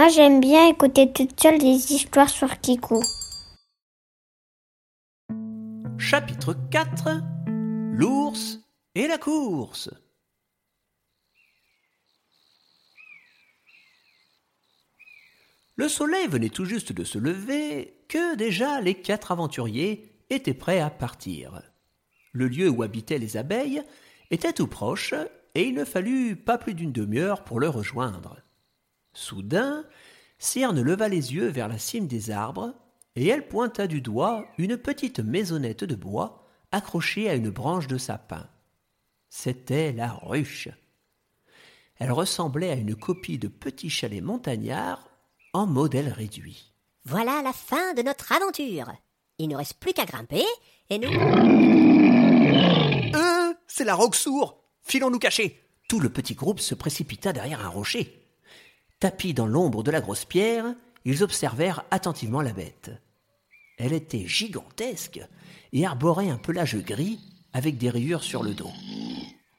Moi, j'aime bien écouter toute seule des histoires sur Kiku. Chapitre 4 L'ours et la course. Le soleil venait tout juste de se lever que déjà les quatre aventuriers étaient prêts à partir. Le lieu où habitaient les abeilles était tout proche et il ne fallut pas plus d'une demi-heure pour le rejoindre. Soudain, Cyrne leva les yeux vers la cime des arbres et elle pointa du doigt une petite maisonnette de bois accrochée à une branche de sapin. C'était la ruche. Elle ressemblait à une copie de petit chalet montagnard en modèle réduit. Voilà la fin de notre aventure. Il ne reste plus qu'à grimper et nous. Euh, c'est la roque sourde Filons nous cacher Tout le petit groupe se précipita derrière un rocher. Tapis dans l'ombre de la grosse pierre, ils observèrent attentivement la bête. Elle était gigantesque et arborait un pelage gris avec des rayures sur le dos.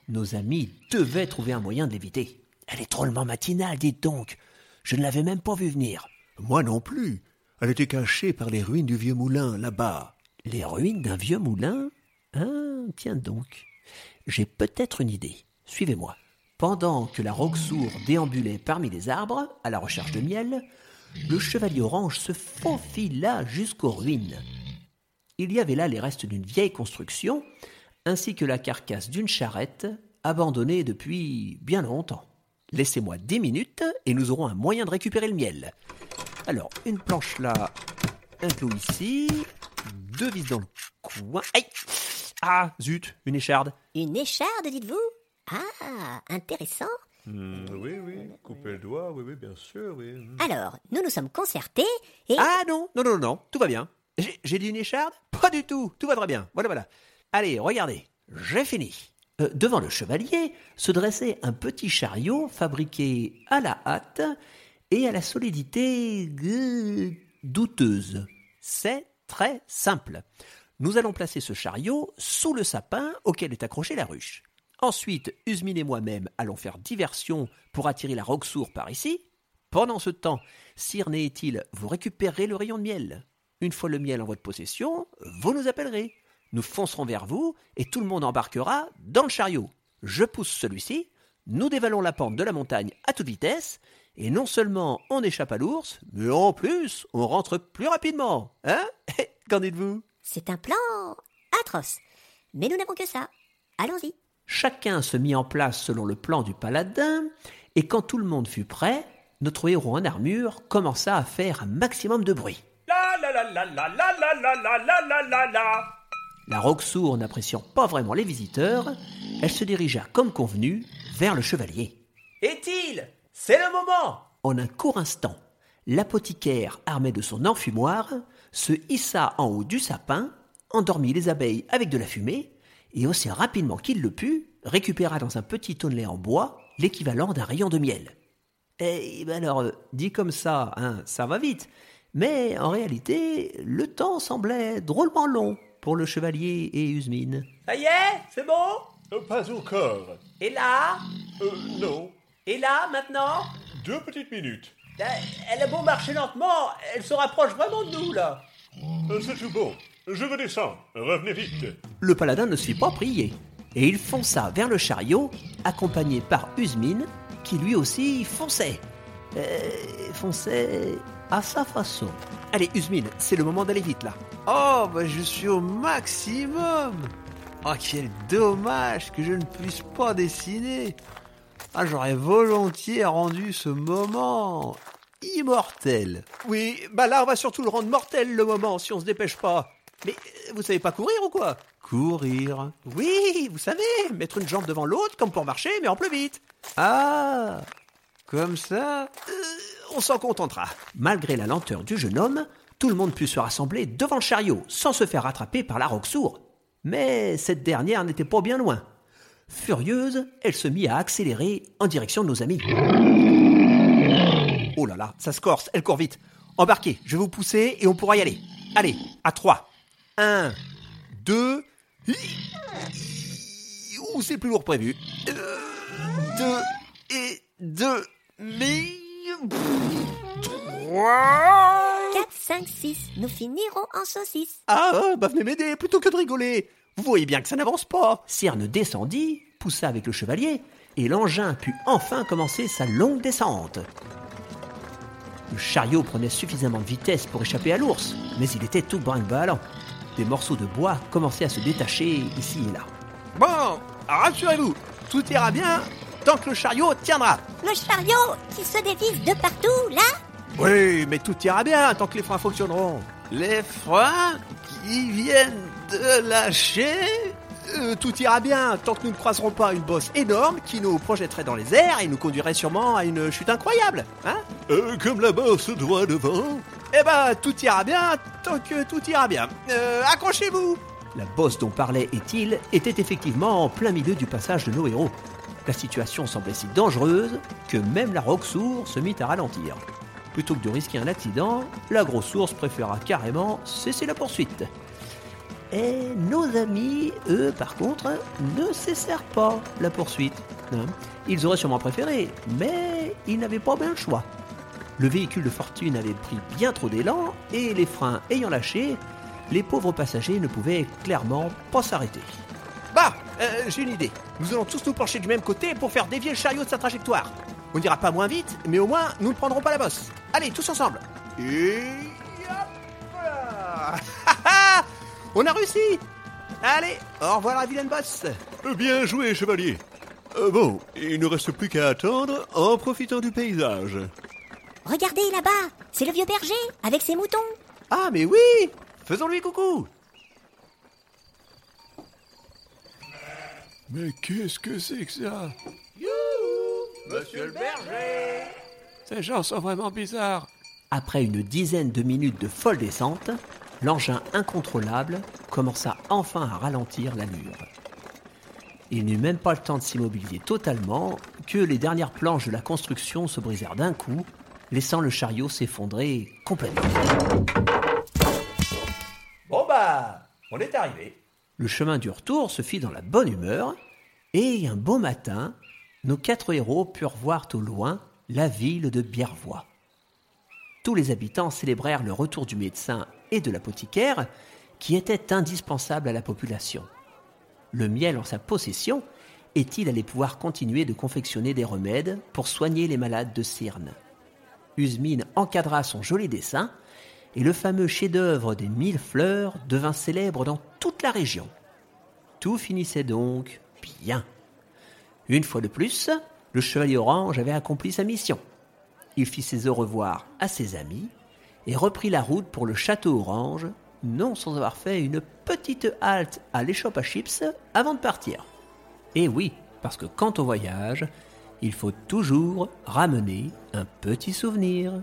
Nos amis devaient trouver un moyen de l'éviter. Elle est drôlement matinale, dites donc. Je ne l'avais même pas vue venir. Moi non plus. Elle était cachée par les ruines du vieux moulin, là-bas. Les ruines d'un vieux moulin? Ah, tiens donc. J'ai peut-être une idée. Suivez-moi. Pendant que la roque sourde déambulait parmi les arbres, à la recherche de miel, le chevalier orange se faufila jusqu'aux ruines. Il y avait là les restes d'une vieille construction, ainsi que la carcasse d'une charrette, abandonnée depuis bien longtemps. Laissez-moi dix minutes et nous aurons un moyen de récupérer le miel. Alors, une planche là, un clou ici, deux vis dans le coin. Aïe Ah, zut, une écharde. Une écharde, dites-vous? Ah, intéressant. Hmm, oui, oui, couper le doigt, oui, oui, bien sûr, oui. Alors, nous nous sommes concertés et. Ah non, non, non, non, tout va bien. J'ai- J'ai dit une écharde? Pas du tout, tout va très bien. Voilà, voilà. Allez, regardez, j'ai fini. Euh, devant le chevalier se dressait un petit chariot fabriqué à la hâte et à la solidité euh, douteuse. C'est très simple. Nous allons placer ce chariot sous le sapin auquel est accrochée la ruche. Ensuite, Usmine et moi-même allons faire diversion pour attirer la roque sourde par ici. Pendant ce temps, Cyrne et Étil, vous récupérerez le rayon de miel. Une fois le miel en votre possession, vous nous appellerez. Nous foncerons vers vous et tout le monde embarquera dans le chariot. Je pousse celui-ci, nous dévalons la pente de la montagne à toute vitesse, et non seulement on échappe à l'ours, mais en plus on rentre plus rapidement. Hein? Qu'en dites-vous? C'est un plan atroce. Mais nous n'avons que ça. Allons-y. Chacun se mit en place selon le plan du paladin, et quand tout le monde fut prêt, notre héros en armure commença à faire un maximum de bruit. La la la la la la la la la la la la la. La roque sourde n'appréciant pas vraiment les visiteurs, elle se dirigea comme convenu vers le chevalier. Est-il C'est le moment En un court instant, l'apothicaire, armé de son enfumoir, se hissa en haut du sapin, endormit les abeilles avec de la fumée, et aussi rapidement qu'il le put, récupéra dans un petit tonnelet en bois l'équivalent d'un rayon de miel. Eh ben alors, euh, dit comme ça, hein, ça va vite. Mais en réalité, le temps semblait drôlement long pour le chevalier et Usmine. Ça y est C'est bon? Euh, pas encore. Et là? Euh, non. Et là, maintenant? Deux petites minutes. Euh, Elle a beau marcher lentement, elle se rapproche vraiment de nous, là. Euh, c'est tout bon. Je me descends. Revenez vite. Le paladin ne se fit pas prier, et il fonça vers le chariot, accompagné par Usmine, qui lui aussi fonçait. Euh, fonçait à sa façon. Allez, Usmine, c'est le moment d'aller vite là. Oh, bah je suis au maximum Oh, quel dommage que je ne puisse pas dessiner Ah, j'aurais volontiers rendu ce moment immortel Oui, bah là on va surtout le rendre mortel le moment si on se dépêche pas. Mais euh, vous savez pas courir ou quoi? Courir Oui, vous savez, mettre une jambe devant l'autre comme pour marcher, mais en plus vite. Ah Comme ça On s'en contentera. Malgré la lenteur du jeune homme, tout le monde put se rassembler devant le chariot sans se faire attraper par la roque sourde. Mais cette dernière n'était pas bien loin. Furieuse, elle se mit à accélérer en direction de nos amis. Oh là là, ça se corse, elle court vite. Embarquez, je vais vous pousser et on pourra y aller. Allez, à trois. Un, deux. Ouh, c'est plus lourd prévu. Euh, Deux et deux. Mais. Ouah 4, 5, 6. Nous finirons en saucisse. Ah, ah, bah venez m'aider plutôt que de rigoler. Vous voyez bien que ça n'avance pas. Cyrne descendit, poussa avec le chevalier, et l'engin put enfin commencer sa longue descente. Le chariot prenait suffisamment de vitesse pour échapper à l'ours, mais il était tout brinque-ballant. Des morceaux de bois commençaient à se détacher ici et là. Bon, rassurez-vous, tout ira bien tant que le chariot tiendra. Le chariot qui se dévisse de partout, là Oui, mais tout ira bien tant que les freins fonctionneront. Les freins qui viennent de lâcher Euh, tout ira bien tant que nous ne croiserons pas une bosse énorme qui nous projetterait dans les airs et nous conduirait sûrement à une chute incroyable. Hein? Euh, comme la bosse droit devant. Eh ben, tout ira bien tant que tout ira bien. Euh, accrochez-vous La bosse dont parlait Étil était effectivement en plein milieu du passage de nos héros. La situation semblait si dangereuse que même la roque-sourde se mit à ralentir. Plutôt que de risquer un accident, la grosse ours préféra carrément cesser la poursuite. Et nos amis, eux, par contre, ne cessèrent pas la poursuite. hein. Ils auraient sûrement préféré, mais ils n'avaient pas bien le choix. Le véhicule de fortune avait pris bien trop d'élan et les freins ayant lâché, les pauvres passagers ne pouvaient clairement pas s'arrêter. Bah, euh, j'ai une idée. Nous allons tous nous pencher du même côté pour faire dévier le chariot de sa trajectoire. On n'ira pas moins vite, mais au moins nous ne prendrons pas la bosse. Allez, tous ensemble. Et. On a réussi Allez, au revoir la vilaine bosse Euh, Bien joué, chevalier. Euh, bon, il ne reste plus qu'à attendre en profitant du paysage. Regardez là-bas, c'est le vieux berger avec ses moutons. Ah mais oui Faisons-lui coucou Mais qu'est-ce que c'est que ça? Monsieur le berger Ces gens sont vraiment bizarres. Après une dizaine de minutes de folle descente, l'engin incontrôlable commença enfin à ralentir l'allure. Il n'eut même pas le temps de s'immobiliser totalement que les dernières planches de la construction se brisèrent d'un coup, laissant le chariot s'effondrer complètement. Bon bah, on est arrivé. Le chemin du retour se fit dans la bonne humeur, et un beau matin, nos quatre héros purent voir au loin la ville de Biervois. Tous les habitants célébrèrent le retour du médecin et de l'apothicaire, qui étaient indispensables à la population. Le miel en sa possession, est-il allait pouvoir continuer de confectionner des remèdes pour soigner les malades de Cyrne Usmine encadra son joli dessin, et le fameux chef-d'œuvre des mille fleurs devint célèbre dans toute la région. Tout finissait donc bien. Une fois de plus, le chevalier orange avait accompli sa mission. Il fit ses au revoir à ses amis et reprit la route pour le château orange, non sans avoir fait une petite halte à l'échoppe à chips avant de partir. Et oui, parce que quand on voyage, il faut toujours ramener un petit souvenir.